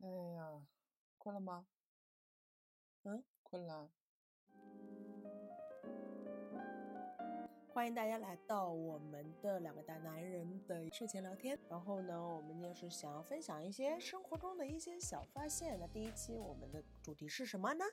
哎呀，困了吗？嗯，困了。欢迎大家来到我们的两个大男人的睡前聊天。然后呢，我们就是想要分享一些生活中的一些小发现。那第一期我们的主题是什么呢？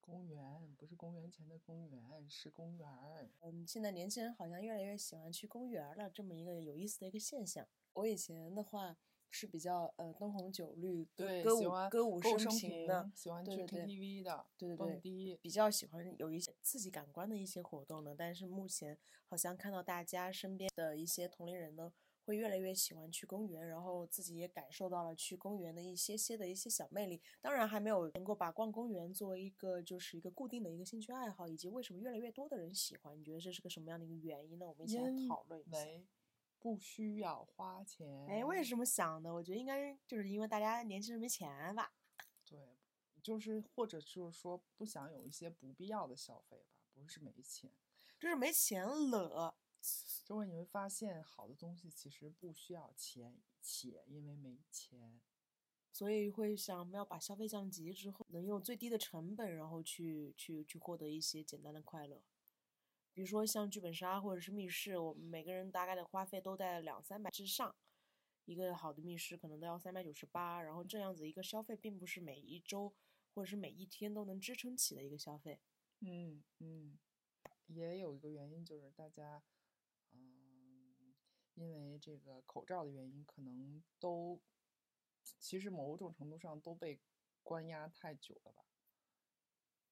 公园不是公元前的公园，是公园儿。嗯，现在年轻人好像越来越喜欢去公园了，这么一个有意思的一个现象。我以前的话是比较呃灯红酒绿、歌对，歌舞歌舞升平的，喜欢去对对对 KTV 的，对对对蹦迪。比较喜欢有一些刺激感官的一些活动呢。但是目前好像看到大家身边的一些同龄人呢，会越来越喜欢去公园，然后自己也感受到了去公园的一些些的一些小魅力。当然还没有能够把逛公园作为一个就是一个固定的一个兴趣爱好，以及为什么越来越多的人喜欢，你觉得这是个什么样的一个原因呢？我们一起来讨论一下。为不需要花钱。哎，为什么想的？我觉得应该就是因为大家年轻人没钱吧。对，就是或者就是说不想有一些不必要的消费吧，不是没钱。就是没钱了。就会你会发现，好的东西其实不需要钱，且因为没钱。所以会想要把消费降级之后，能用最低的成本，然后去去去获得一些简单的快乐。比如说像剧本杀或者是密室，我们每个人大概的花费都在两三百之上，一个好的密室可能都要三百九十八，然后这样子一个消费，并不是每一周或者是每一天都能支撑起的一个消费。嗯嗯，也有一个原因就是大家，嗯，因为这个口罩的原因，可能都其实某种程度上都被关押太久了吧。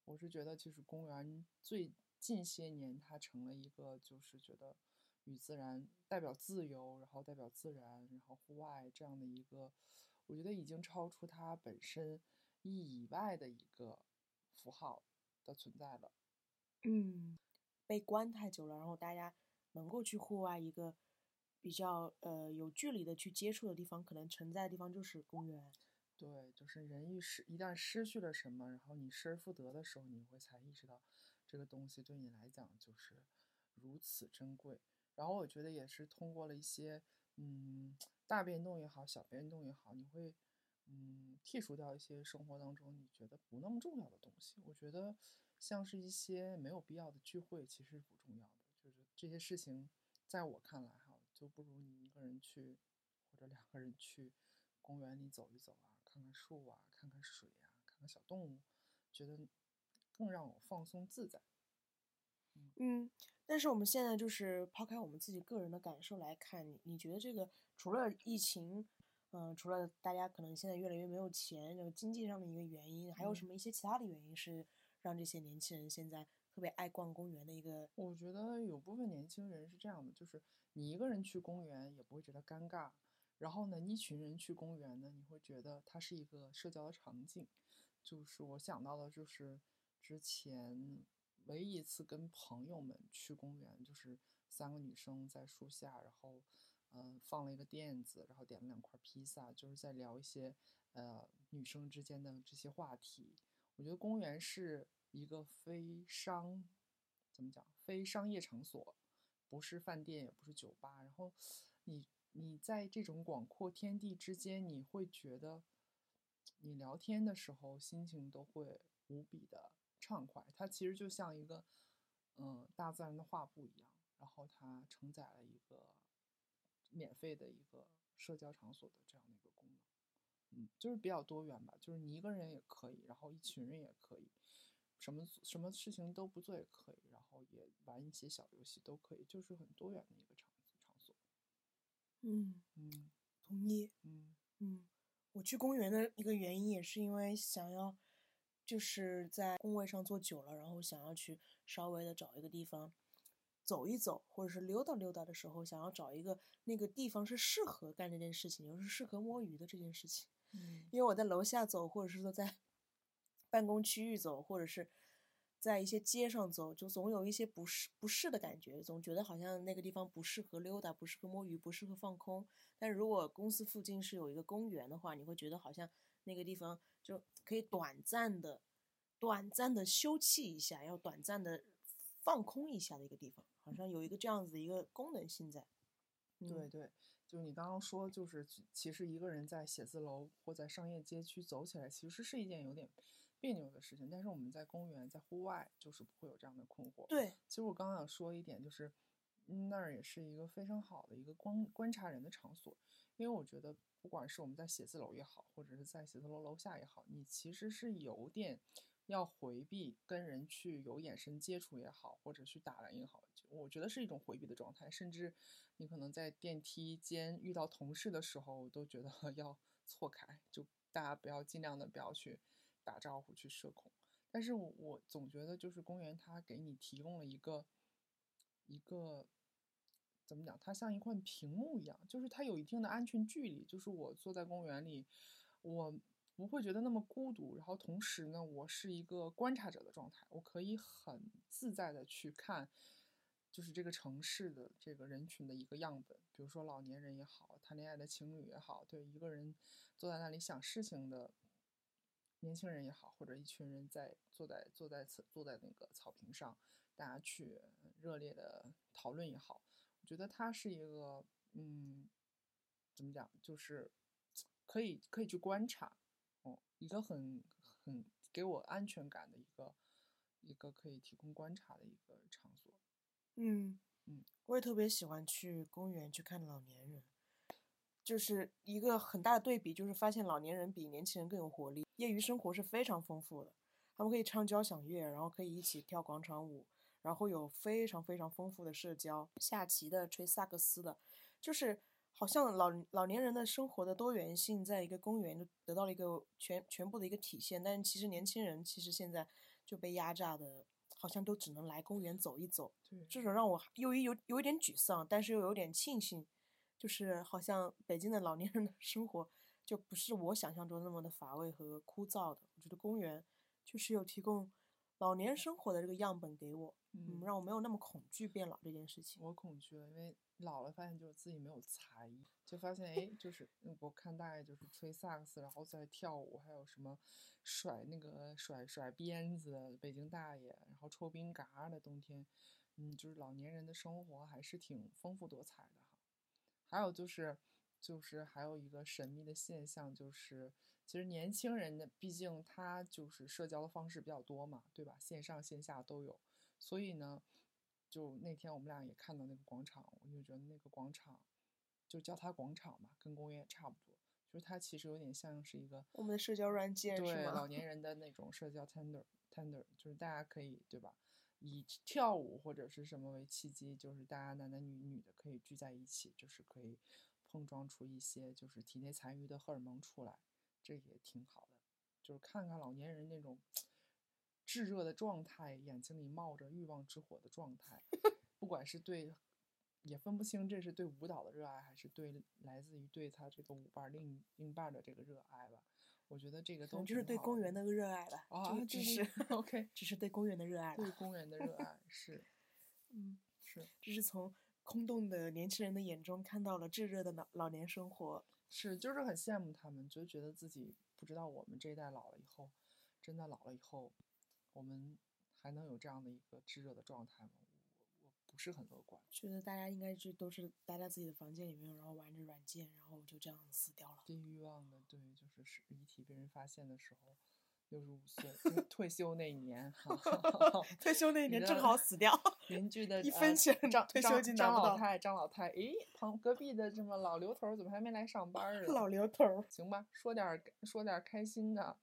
我是觉得，其实公园最近些年，它成了一个就是觉得与自然代表自由，然后代表自然，然后户外这样的一个，我觉得已经超出它本身意义以外的一个符号的存在了。嗯，被关太久了，然后大家能够去户外一个比较呃有距离的去接触的地方，可能存在的地方就是公园。对，就是人一失一旦失去了什么，然后你失而复得的时候，你会才意识到这个东西对你来讲就是如此珍贵。然后我觉得也是通过了一些嗯大变动也好，小变动也好，你会嗯剔除掉一些生活当中你觉得不那么重要的东西。我觉得像是一些没有必要的聚会，其实不重要的，就是这些事情在我看来哈，就不如你一个人去或者两个人去公园里走一走啊。看看树啊，看看水啊，看看小动物，觉得更让我放松自在。嗯，但是我们现在就是抛开我们自己个人的感受来看，你你觉得这个除了疫情，嗯、除了大家可能现在越来越没有钱，这个经济上的一个原因，还有什么一些其他的原因是让这些年轻人现在特别爱逛公园的一个？我觉得有部分年轻人是这样的，就是你一个人去公园也不会觉得尴尬，然后呢，一群人去公园呢，你会觉得它是一个社交的场景。就是我想到的，就是之前唯一一次跟朋友们去公园，就是三个女生在树下，然后嗯、呃放了一个垫子，然后点了两块披萨，就是在聊一些呃女生之间的这些话题。我觉得公园是一个非商怎么讲，非商业场所，不是饭店，也不是酒吧。然后你你在这种广阔天地之间，你会觉得你聊天的时候心情都会无比的畅快。它其实就像一个嗯、呃大自然的画布一样，然后它承载了一个免费的一个社交场所的这样的一个功能。嗯，就是比较多元吧，就是你一个人也可以，然后一群人也可以，什么什么事情都不做也可以，然后也玩一些小游戏都可以，就是很多元的一个场场所。嗯，嗯同意。嗯嗯，我去公园的一个原因也是因为想要，就是在工位上坐久了，然后想要去稍微的找一个地方走一走，或者是溜达溜达的时候，想要找一个那个地方是适合干这件事情，又是适合摸鱼的这件事情。嗯因为我在楼下走，或者是说在 办公区域走，或者是在一些街上走，就总有一些不适不适的感觉，总觉得好像那个地方不适合溜达，不适合摸鱼，不适合放空。但如果公司附近是有一个公园的话，你会觉得好像那个地方就可以短暂的、短暂的休憩一下，要短暂的放空一下的一个地方，好像有一个这样子的一个功能性在。嗯对对，就你刚刚说，就是其其实一个人在写字楼或在商业街区走起来，其实是一件有点别扭的事情。但是我们在公园、在户外，就是不会有这样的困惑。对，其实我刚刚想说一点，就是嗯那儿也是一个非常好的一个观观察人的场所，因为我觉得不管是我们在写字楼也好，或者是在写字楼楼下也好，你其实是有点要回避跟人去有眼神接触也好，或者去打量也好，我觉得是一种回避的状态。甚至你可能在电梯间遇到同事的时候，我都觉得 要错开，就大家不要尽量的不要去打招呼去社恐。但是我我总觉得就是公园它给你提供了一个一个怎么讲，它像一块屏幕一样，就是它有一定的安全距离，就是我坐在公园里，我不会觉得那么孤独，然后同时呢，我是一个观察者的状态，我可以很自在的去看。就是这个城市的这个人群的一个样本，比如说老年人也好，谈恋爱的情侣也好，对一个人坐在那里想事情的年轻人也好，或者一群人在坐在坐在坐在那个草坪上，大家去热烈的讨论也好，觉得它是一个嗯，怎么讲，就是可以可以去观察，哦，一个很很给我安全感的一个一个可以提供观察的一个场所。嗯嗯，我也特别喜欢去公园去看老年人，就是一个很大的对比，就是发现老年人比年轻人更有活力，业余生活是非常丰富的。他们可以唱交响乐，然后可以一起跳广场舞，然后有非常非常丰富的社交，下棋的、吹萨克斯的，就是好像老老年人的生活的多元性，在一个公园就得到了一个全全部的一个体现。但是其实年轻人其实现在就被压榨的。好像都只能来公园走一走，这种让我又一有有一点沮丧，但是又有点庆幸，就是好像北京的老年人的生活就不是我想象中那么的乏味和枯燥的。我觉得公园就是有提供老年生活的这个样本给我，嗯，让我没有那么恐惧变老这件事情。我恐惧了，因为老了发现就是自己没有才艺，就发现哎，就是我看大爷就是吹萨克斯，然后在跳舞，还有什么。甩那个甩甩鞭子，北京大爷，然后抽冰嘎的冬天，嗯，就是老年人的生活还是挺丰富多彩的哈。还有就是，就是还有一个神秘的现象，就是其实年轻人的，毕竟他就是社交的方式比较多嘛，对吧？线上线下都有，所以呢，就那天我们俩也看到那个广场，我就觉得那个广场，就叫它广场嘛，跟公园也差不多。就是它其实有点像是一个我们的社交软件，对老 年人的那种社交 tender tender，就是大家可以对吧，以跳舞或者是什么为契机，就是大家男男女女的可以聚在一起，就是可以碰撞出一些就是体内残余的荷尔蒙出来，这也挺好的。就是看看老年人那种炙热的状态，眼睛里冒着欲望之火的状态，不管是对。也分不清这是对舞蹈的热爱，还是对来自于对他这个舞伴另另伴的这个热爱吧。我觉得这个都 就是对公园的热爱吧。啊，只是 OK，只是对公园的热爱。对公园的热爱是，嗯，是。这是从空洞的年轻人的眼中看到了炙热的老老年生活。是，就是很羡慕他们，就觉得自己不知道我们这一代老了以后，真的老了以后，我们还能有这样的一个炙热的状态吗？我不是很乐观，觉得大家应该就都是待在自己的房间里面，然后玩着软件，然后就这样死掉了。低欲望的，对，就是是遗体被人发现的时候，六十五岁退休那一年，退休那一年正好死掉。邻居的一分钱张退休金张老太张老太，诶，旁隔壁的这么老刘头怎么还没来上班啊？老刘头，行吧，说点说点开心的，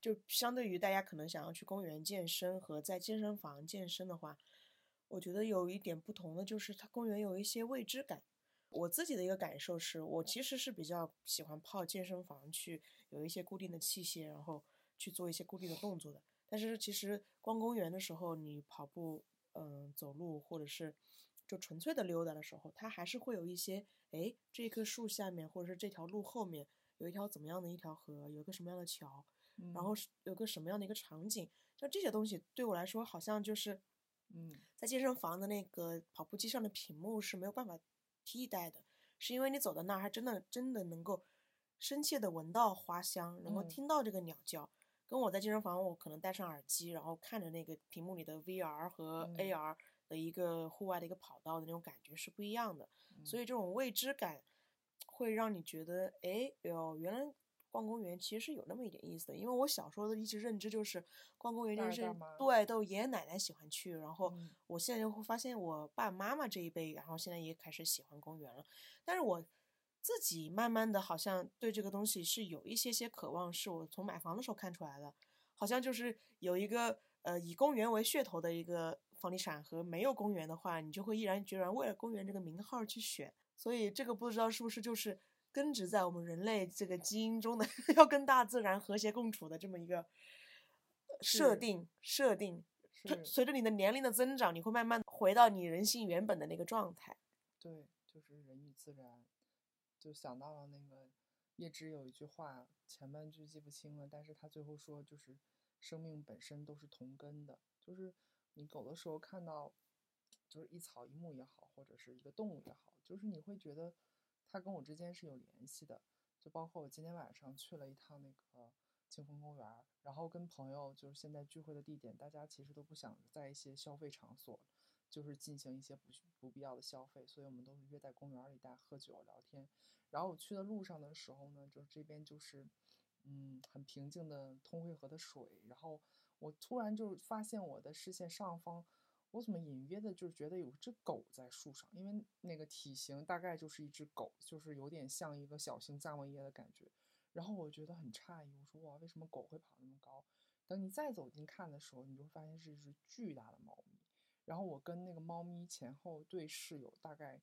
就相对于大家可能想要去公园健身和在健身房健身的话。我觉得有一点不同的就是，它公园有一些未知感。我自己的一个感受是，我其实是比较喜欢泡健身房去有一些固定的器械，然后去做一些固定的动作的。但是其实逛公园的时候，你跑步、嗯走路，或者是就纯粹的溜达的时候，它还是会有一些，哎，这棵树下面，或者是这条路后面有一条怎么样的一条河，有一个什么样的桥，然后有个什么样的一个场景，像这些东西对我来说，好像就是。嗯，在健身房的那个跑步机上的屏幕是没有办法替代的，是因为你走到那儿，还真的真的能够深切的闻到花香，能够听到这个鸟叫，跟我在健身房我可能戴上耳机，然后看着那个屏幕里的 VR 和 AR 的一个户外的一个跑道的那种感觉是不一样的。所以这种未知感，会让你觉得，哎哟，原来逛公园其实是有那么一点意思的。因为我小时候的一直认知就是逛公园就是对，都爷爷奶奶喜欢去，然后嗯我现在就会发现我爸爸妈妈这一辈，然后现在也开始喜欢公园了。但是我自己慢慢的好像对这个东西是有一些些渴望，是我从买房的时候看出来的，好像就是有一个呃以公园为噱头的一个房地产和没有公园的话，你就会毅然决然为了公园这个名号去选。所以这个不知道是不是就是根植在我们人类这个基因中的 要跟大自然和谐共处的这么一个呃设定设定。随着你的年龄的增长，你会慢慢回到你人性原本的那个状态。对，就是人与自然，就想到了那个叶芝有一句话，前半句记不清了，但是他最后说就是生命本身都是同根的，就是你狗的时候看到，就是一草一木也好，或者是一个动物也好，就是你会觉得它跟我之间是有联系的，就包括我今天晚上去了一趟那个清风公园，然后跟朋友就是现在聚会的地点，大家其实都不想在一些消费场所。就是进行一些不不必要的消费，所以我们都是约在公园里大家喝酒聊天。然后我去的路上的时候呢，就是这边就是，嗯，很平静的通惠河的水。然后我突然就发现我的视线上方，我怎么隐约的就觉得有只狗在树上，因为那个体型大概就是一只狗，就是有点像一个小型萨摩耶的感觉。然后我觉得很诧异，我说哇，为什么狗会跑那么高？等你再走近看的时候，你就会发现是一只巨大的猫咪。然后我跟那个猫咪前后对视有大概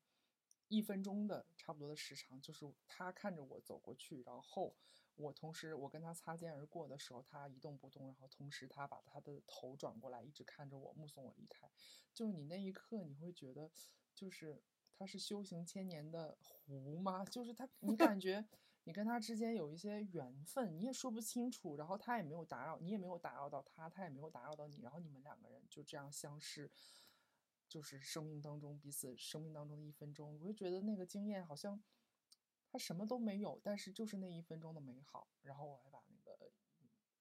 一分钟的差不多的时长，就是它看着我走过去，然后我同时我跟它擦肩而过的时候，它一动不动，然后同时它把它的头转过来，一直看着我，目送我离开。就是你那一刻，你会觉得，就是它是修行千年的狐吗？就是它，你感觉你跟他之间有一些缘分，你也说不清楚，然后他也没有打扰，你也没有打扰到他，他也没有打扰到你，然后你们两个人就这样相识，就是生命当中彼此生命当中的一分钟，我就觉得那个经验好像他什么都没有，但是就是那一分钟的美好。然后我还把那个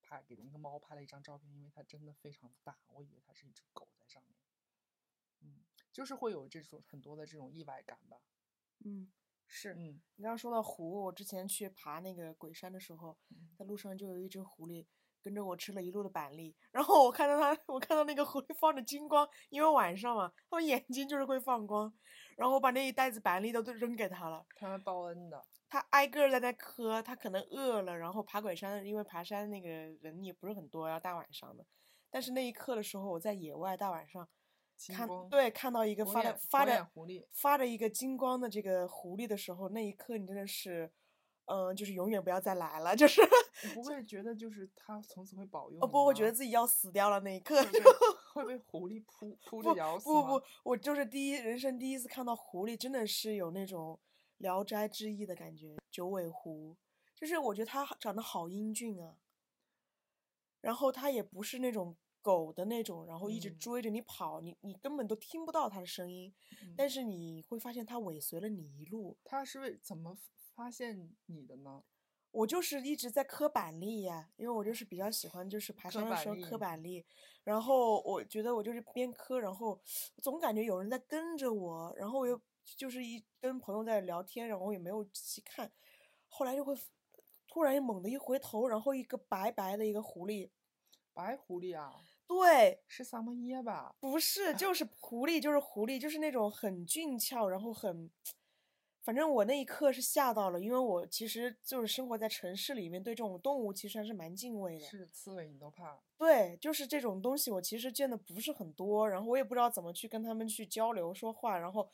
拍给那个猫拍了一张照片，因为它真的非常大，我以为它是一只狗在上面。嗯，就是会有这种很多的这种意外感吧。嗯，是。嗯你刚刚说到狐，我之前去爬那个鬼山的时候，在路上就有一只狐狸跟着我吃了一路的板栗，然后我看到它，我看到那个狐狸放着金光，因为晚上嘛，它们眼睛就是会放光，然后我把那一袋子板栗都都扔给它了，他们报恩的，它挨个儿在那磕，它可能饿了，然后爬鬼山，因为爬山那个人也不是很多，要大晚上的，但是那一刻的时候，我在野外大晚上。看对，看到一个发着发着眼狐狸发着一个金光的这个狐狸的时候，那一刻你真的是，嗯、就是永远不要再来了，就是 你不会觉得就是他从此会保佑哦不，我觉得自己要死掉了那一刻会被就 会被狐狸扑扑不着咬死不吗？不，我就是第一人生第一次看到狐狸，真的是有那种《聊斋志异》的感觉。九尾狐，就是我觉得它长得好英俊啊，然后它也不是那种狗的那种，然后一直嗯。追着你跑，你你根本都听不到它的声音，嗯。但是你会发现它尾随了你一路。它是为怎么发现你的呢？我就是一直在磕板栗呀，因为我就是比较喜欢，就是爬山的时候磕板栗，然后我觉得我就是边磕，然后总感觉有人在跟着我，然后我又就是一跟朋友在聊天，然后我也没有仔细看，后来就会突然猛地一回头，然后一个白白的一个狐狸，白狐狸啊，对，是萨摩耶吧？不是，就是狐狸，就是狐狸，就是那种很俊俏，然后很，反正我那一刻是吓到了，因为我其实就是生活在城市里面，对这种动物其实还是蛮敬畏的。是刺猬你都怕？对，就是这种东西，我其实见的不是很多，然后我也不知道怎么去跟他们去交流说话，然后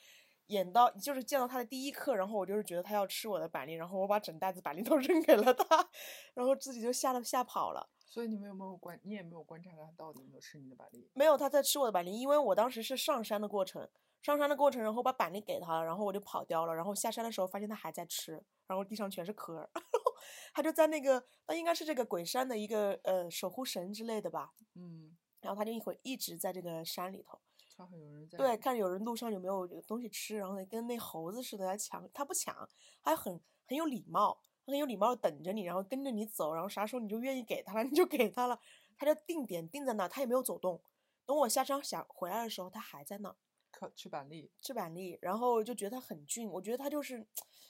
演到就是见到他的第一刻，然后我就是觉得他要吃我的板栗，然后我把整袋子板栗 都扔给了他，然后自己就吓得吓跑了。所以你们有没有观，你也没有观察他到底有没有吃你的板栗？没有，他在吃我的板栗，因为我当时是上山的过程，上山的过程，然后把板栗给他了，然后我就跑掉了，然后下山的时候发现他还在吃，然后地上全是壳儿，他就在那个，那应该是这个鬼山的一个呃守护神之类的吧，嗯，然后他就一会一直在这个山里头，正好有人在对，看有人路上有没有东西吃，然后跟那猴子似的来抢，他不抢，还很很有礼貌，很有礼貌的等着你，然后跟着你走，然后啥时候你就愿意给他了，你就给他了，他就定点定在那儿，他也没有走动。等我下山想回来的时候，他还在那儿。可去板栗，吃板栗，然后就觉得他很俊，我觉得他就是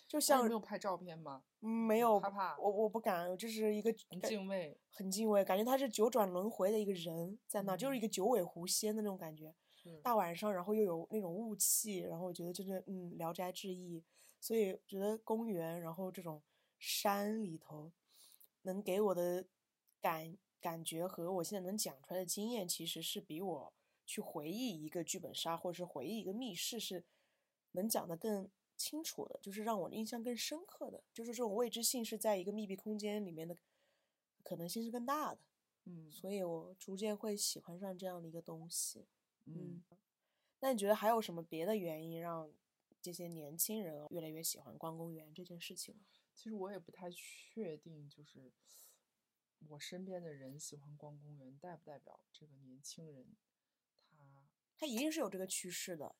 就像没有拍照片吗？嗯没有我我不敢，这是一个很敬畏。很敬畏，感觉他是九转轮回的一个人在那，就是一嗯个九尾狐仙的那种感觉。是大晚上，然后又有那种雾气，然后我觉得真的，嗯，《聊斋志异》，所以觉得公园，然后这种山里头，能给我的感感觉和我现在能讲出来的经验，其实是比我去回忆一个剧本杀或者是回忆一个密室是能讲的更清楚的，就是让我印象更深刻的，就是这种未知性是在一个密闭空间里面的可能性是更大的，嗯。所以我逐渐会喜欢上这样的一个东西。嗯，那你觉得还有什么别的原因让这些年轻人越来越喜欢逛公园这件事情吗？其实我也不太确定，就是我身边的人喜欢逛公园，代不代表这个年轻人他他一定是有这个趋势的，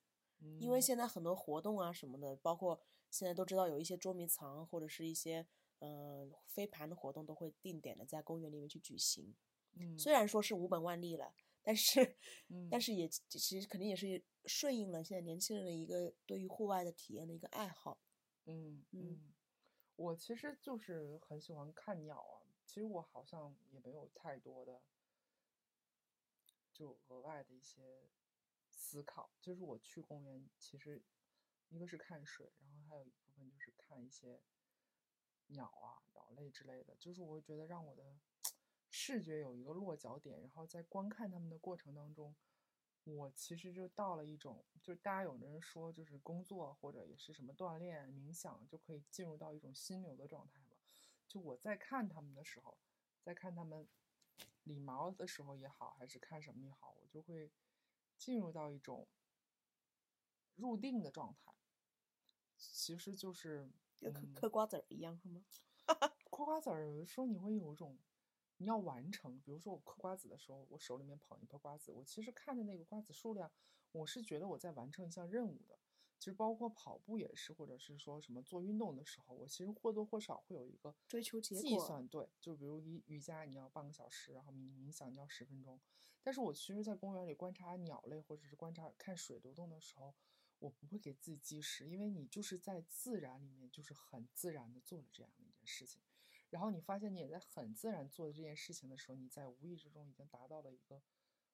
因为嗯。现在很多活动啊什么的，包括现在都知道有一些捉迷藏或者是一些嗯、呃飞盘的活动，都会定点的在公园里面去举行。嗯。虽然说是无本万利了，但是、嗯但是也其实肯定也是顺应了现在年轻人的一个对于户外的体验的一个爱好。嗯嗯嗯，我其实就是很喜欢看鸟啊。其实我好像也没有太多的就额外的一些思考。就是我去公园，其实一个是看水，然后还有一部分就是看一些鸟啊、鸟类之类的。就是我会觉得让我的视觉有一个落脚点，然后在观看他们的过程当中，我其实就到了一种，就是大家有的人说，就是工作或者也是什么锻炼、冥想，就可以进入到一种心流的状态嘛。就我在看他们的时候，在看他们理毛的时候也好，还是看什么也好，我就会进入到一种入定的状态。其实就是跟嗑嗯嗑瓜子儿一样是吗？嗑瓜子儿，有的时候你会有一种你要完成，比如说我嗑瓜子的时候，我手里面捧一颗瓜子，我其实看着那个瓜子数量，我是觉得我在完成一项任务的。其实包括跑步也是，或者是说什么做运动的时候，我其实或多或少会有一个追求结果计算，对，就比如瑜瑜伽你要半个小时，然后冥冥想你要十分钟，但是我其实，在公园里观察鸟类或者是观察看水流动的时候，我不会给自己计时，因为你就是在自然里面，就是很自然的做了这样的一件事情，然后你发现你也在很自然做的这件事情的时候，你在无意之中已经达到了一个，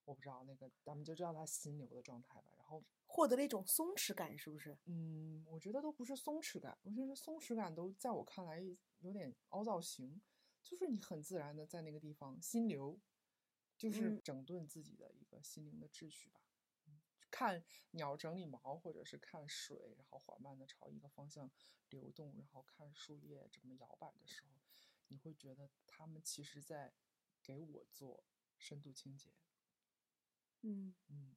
我不知道那个咱们就叫它心流的状态吧，然后。获得了一种松弛感，是不是？嗯，我觉得都不是松弛感，我觉得松弛感都在我看来有点凹造型，就是你很自然的在那个地方心流，就是嗯整顿自己的一个心灵的秩序吧。嗯看鸟整理毛，或者是看水，然后缓慢的朝一个方向流动，然后看树叶这么摇摆的时候，你会觉得它们其实在给我做深度清洁。嗯。嗯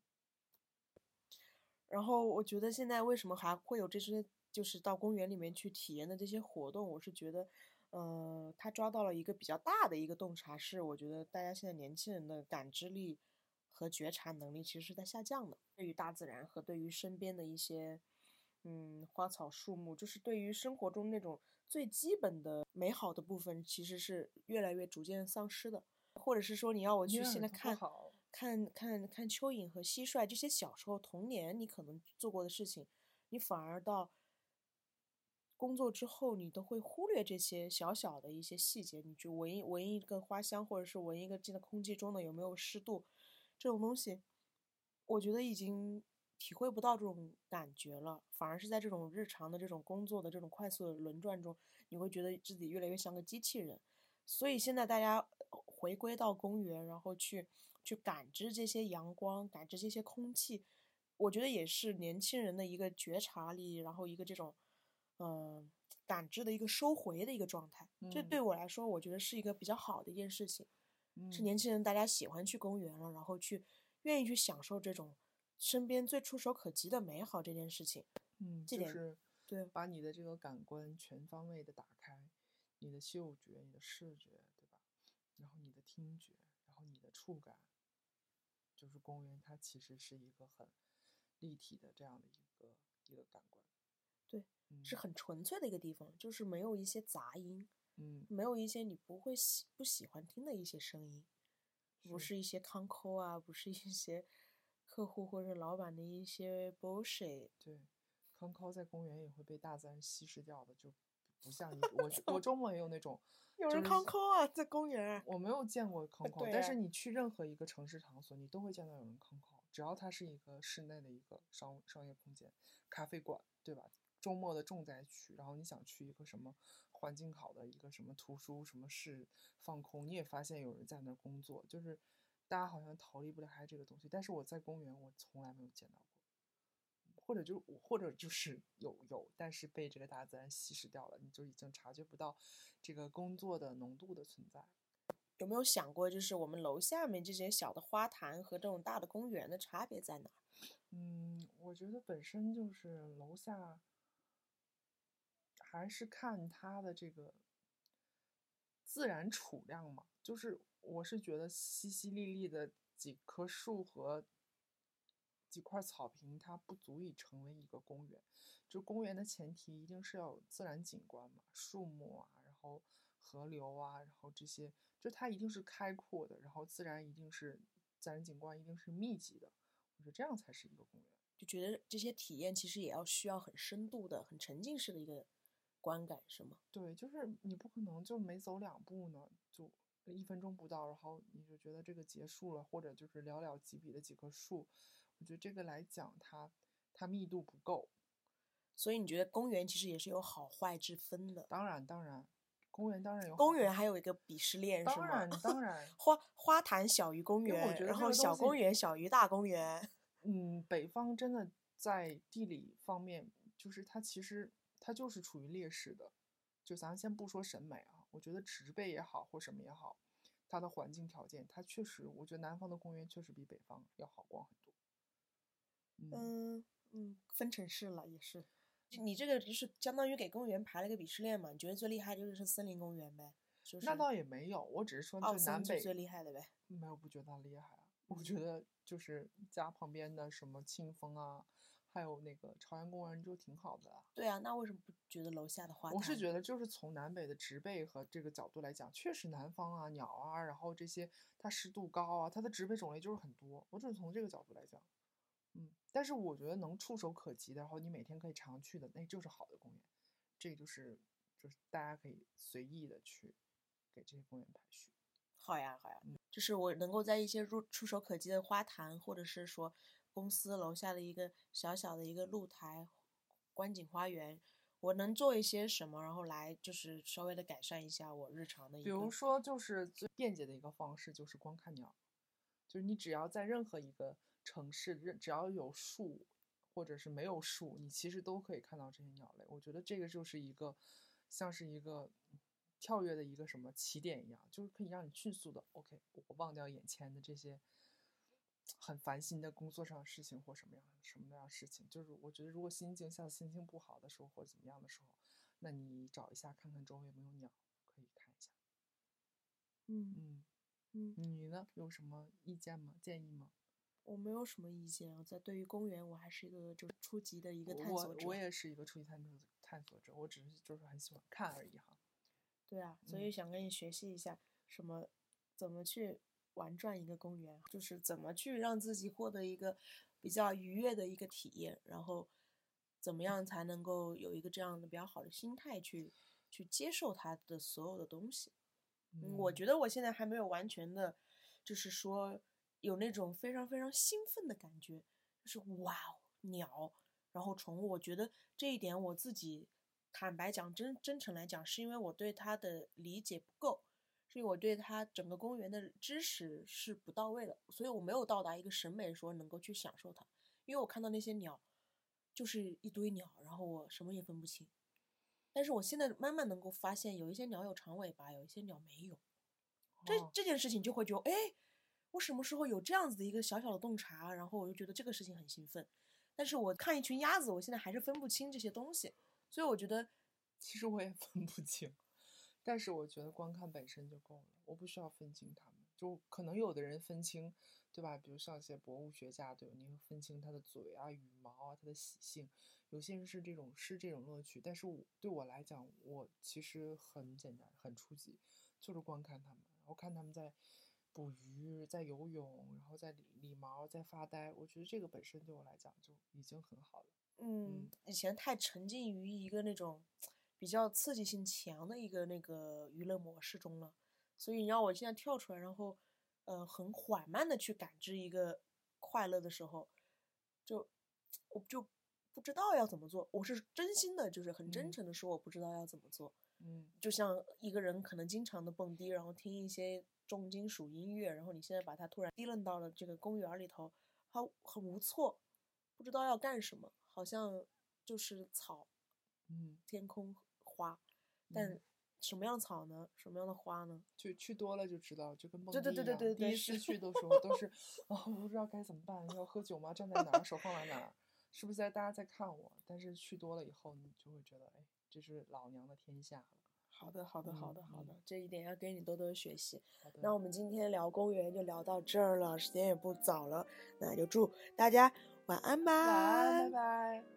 然后我觉得现在为什么还会有这些，就是到公园里面去体验的这些活动，我是觉得，呃，他抓到了一个比较大的一个洞察，是我觉得大家现在年轻人的感知力和觉察能力其实是在下降的，对于大自然和对于身边的一些，嗯，花草树木，就是对于生活中那种最基本的美好的部分，其实是越来越逐渐丧失的，或者是说你要我去现在看。好看看看蚯蚓和蟋蟀这些小时候童年你可能做过的事情，你反而到工作之后，你都会忽略这些小小的一些细节。你去闻一闻一个花香，或者是闻一个进了空气中的有没有湿度，这种东西，我觉得已经体会不到这种感觉了，反而是在这种日常的这种工作的这种快速的轮转中，你会觉得自己越来越像个机器人。所以现在大家呃回归到公园，然后去去感知这些阳光，感知这些空气，我觉得也是年轻人的一个觉察力，然后一个这种嗯、呃感知的一个收回的一个状态。这嗯对我来说，我觉得是一个比较好的一件事情。是嗯年轻人大家喜欢去公园了，然后去愿意去享受这种身边最触手可及的美好这件事情。嗯，这点就是对把你的这个感官全方位的打开，你的嗅觉、你的视觉，对吧？然后你的听觉，然后你的触感，就是公园它其实是一个很立体的这样的一个一个感官。对，嗯，是很纯粹的一个地方，就是没有一些杂音，嗯没有一些你不会喜不喜欢听的一些声音，不是是一些康扣啊，不是一些客户或者老板的一些 bullshit。对，康康在公园也会被大自然稀释掉的，就不像你我 我周末也有那种，有人康康啊，在公园。我没有见过康康，但是你去任何一个城市场所，你都会见到有人康康，只要它是一个室内的一个商商业空间，咖啡馆，对吧？周末的重灾区，然后你想去一个什么环境好的一个什么图书什么室放空，你也发现有人在那儿工作，就是大家好像逃离不开这个东西。但是我在公园，我从来没有见到过，或者就或者就是有有，但是被这个大自然稀释掉了，你就已经察觉不到这个工作的浓度的存在。有没有想过，就是我们楼下面这些小的花坛和这种大的公园的差别在哪？嗯，我觉得本身就是楼下。还是看它的这个自然储量嘛，就是我是觉得淅淅沥沥的几棵树和几块草坪，它不足以成为一个公园。就公园的前提一定是要有自然景观嘛，树木啊，然后河流啊，然后这些，就它一定是开阔的，然后自然一定是自然景观一定是密集的，我觉得这样才是一个公园。就觉得这些体验其实也要需要很深度的、很沉浸式的一个。观感是吗？对，就是你不可能就没走两步呢，就一分钟不到，然后你就觉得这个结束了，或者就是寥寥几笔的几棵树，我觉得这个来讲，它它密度不够。所以你觉得公园其实也是有好坏之分的？当然，当然，公园当然有。公园还有一个鄙视链是吗？当然，当然，花花坛小于公园，然后小公园小于大公园。嗯，北方真的在地理方面，就是它其实。它就是处于劣势的，就咱先不说审美啊，我觉得植被也好或什么也好，它的环境条件，它确实，我觉得南方的公园确实比北方要好逛很多。嗯嗯，分城市了也是，你这个就是相当于给公园排了个鄙视链嘛？你觉得最厉害就是森林公园呗？那倒也没有，我只是说就南北最厉害的呗。没有不觉得它厉害啊，我觉得就是家旁边的什么清风啊。还有那个朝阳公园就挺好的，对啊，那为什么不觉得楼下的花？我是觉得就是从南北的植被和这个角度来讲，确实南方啊鸟啊，然后这些它湿度高啊，它的植被种类就是很多。我只是从这个角度来讲，嗯，但是我觉得能触手可及的，然后你每天可以常去的，那就是好的公园。这个就是就是大家可以随意的去给这些公园排序。好呀好呀，就是我能够在一些入触手可及的花坛，或者是说。公司楼下的一个小小的一个露台，观景花园，我能做一些什么，然后来就是稍微的改善一下我日常的。比如说，就是最便捷的一个方式就是光看鸟，就是你只要在任何一个城市，只要有树或者是没有树，你其实都可以看到这些鸟类。我觉得这个就是一个像是一个跳跃的一个什么起点一样，就是可以让你迅速的 OK，我忘掉眼前的这些。很烦心的工作上的事情或什么样什么样的事情，就是我觉得如果心情像心情不好的时候或者怎么样的时候，那你找一下看看周围有没有鸟，可以看一下。嗯嗯嗯，你呢有什么意见吗？建议吗？我没有什么意见啊，在对于公园，我还是一个就是初级的一个探索者。我我也是一个初级探索探索者，我只是就是很喜欢看而已哈。对啊，所以想跟你学习一下什么怎么去。玩转一个公园，就是怎么去让自己获得一个比较愉悦的一个体验，然后怎么样才能够有一个这样的比较好的心态去去接受它的所有的东西。嗯，我觉得我现在还没有完全的，就是说有那种非常非常兴奋的感觉，就是哇哦鸟，然后宠物，我觉得这一点我自己坦白讲真真诚来讲，是因为我对它的理解不够。所以我对它整个公园的知识是不到位的，所以我没有到达一个审美说能够去享受它。因为我看到那些鸟，就是一堆鸟，然后我什么也分不清。但是我现在慢慢能够发现，有一些鸟有长尾巴，有一些鸟没有。这这件事情就会觉得，哎，我什么时候有这样子的一个小小的洞察？然后我就觉得这个事情很兴奋。但是我看一群鸭子，我现在还是分不清这些东西。所以我觉得，其实我也分不清。但是我觉得光看本身就够了，我不需要分清他们。就可能有的人分清，对吧？比如像一些博物学家，对吧？你会分清它的嘴啊、羽毛啊、它的习性。有些人是这种，是这种乐趣。但是我对我来讲，我其实很简单，很初级，就是光看他们，然后看他们在捕鱼，在游泳，然后在理理毛，在发呆。我觉得这个本身对我来讲就已经很好了。嗯，以前太沉浸于一个那种比较刺激性强的一个那个娱乐模式中了，所以你让我现在跳出来，然后呃很缓慢的去感知一个快乐的时候，就我就不知道要怎么做。我是真心的，就是很真嗯诚的说，我不知道要怎么做。嗯就像一个人可能经常的蹦迪，然后听一些重金属音乐，然后你现在把他突然提楞到了这个公园里头，他很无措，不知道要干什么，好像就是草、嗯，天空、花，但嗯什么样草呢？什么样的花呢？就去多了就知道，就跟梦对对迪一样。对对对对第一次去的时候都是啊，我不知道该怎么办，要喝酒吗？站在哪儿？手放在哪儿？是不是在大家在看我？但是去多了以后，你就会觉得，哎，这是老娘的天下了。好的，好的，好嗯的，好的嗯，这一点要跟你多多学习。那我们今天聊公园就聊到这儿了，时间也不早了，那就祝大家晚安吧。晚安，拜拜。